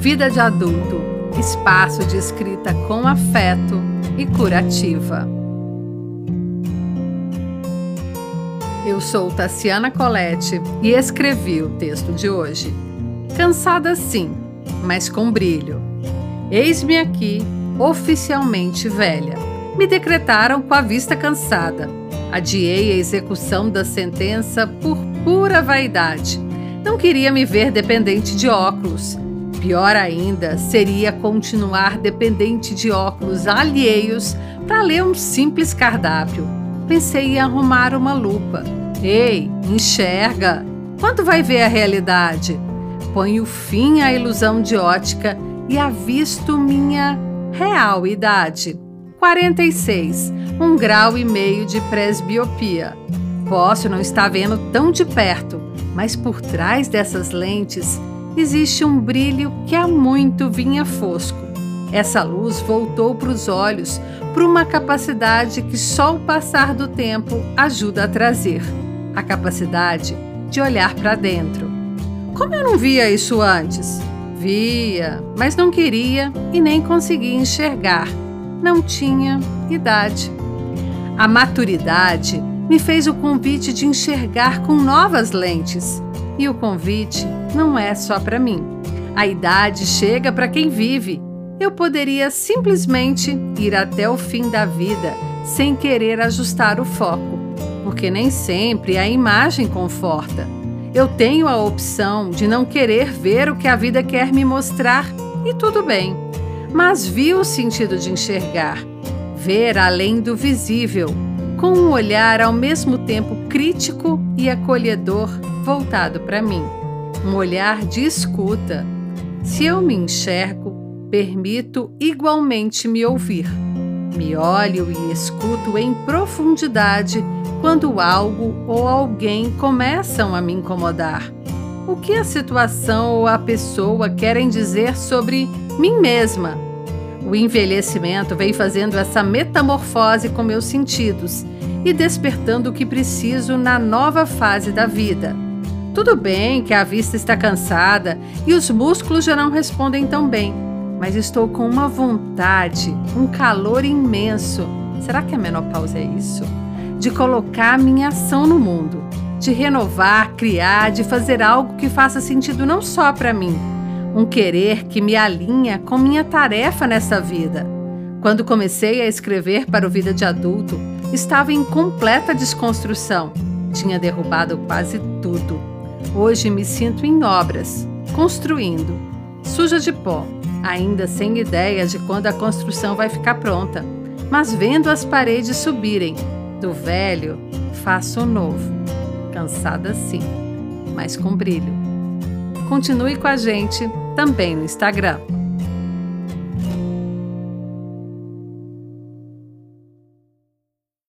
Vida de adulto, espaço de escrita com afeto e curativa. Eu sou Tassiana Colette e escrevi o texto de hoje. Cansada sim, mas com brilho. Eis-me aqui, oficialmente velha. Me decretaram com a vista cansada. Adiei a execução da sentença por pura vaidade. Não queria me ver dependente de óculos Pior ainda seria continuar dependente de óculos alheios para ler um simples cardápio. Pensei em arrumar uma lupa. Ei, enxerga! Quando vai ver a realidade? Ponho fim à ilusão de ótica e avisto minha real idade. 46, um grau e meio de presbiopia. Posso não estar vendo tão de perto, mas por trás dessas lentes existe um brilho que há muito vinha fosco. Essa luz voltou para os olhos por uma capacidade que só o passar do tempo ajuda a trazer a capacidade de olhar para dentro. Como eu não via isso antes? Via, mas não queria e nem conseguia enxergar. Não tinha idade. A maturidade me fez o convite de enxergar com novas lentes e o convite não é só para mim. A idade chega para quem vive. Eu poderia simplesmente ir até o fim da vida sem querer ajustar o foco, porque nem sempre a imagem conforta. Eu tenho a opção de não querer ver o que a vida quer me mostrar e tudo bem. Mas vi o sentido de enxergar, ver além do visível, com um olhar ao mesmo tempo crítico e acolhedor voltado para mim, um olhar de escuta. Se eu me enxergo, permito igualmente me ouvir. Me olho e escuto em profundidade quando algo ou alguém começam a me incomodar. O que a situação ou a pessoa querem dizer sobre mim mesma? O envelhecimento vem fazendo essa metamorfose com meus sentidos e despertando o que preciso na nova fase da vida. Tudo bem que a vista está cansada e os músculos já não respondem tão bem, mas estou com uma vontade, um calor imenso. Será que a menopausa é isso? De colocar minha ação no mundo, de renovar, criar, de fazer algo que faça sentido não só para mim, um querer que me alinha com minha tarefa nessa vida. Quando comecei a escrever para o Vida de Adulto, estava em completa desconstrução. Tinha derrubado quase tudo. Hoje me sinto em obras, construindo, suja de pó, ainda sem ideia de quando a construção vai ficar pronta, mas vendo as paredes subirem. Do velho, faço o novo. Cansada sim, mas com brilho. Continue com a gente também no Instagram.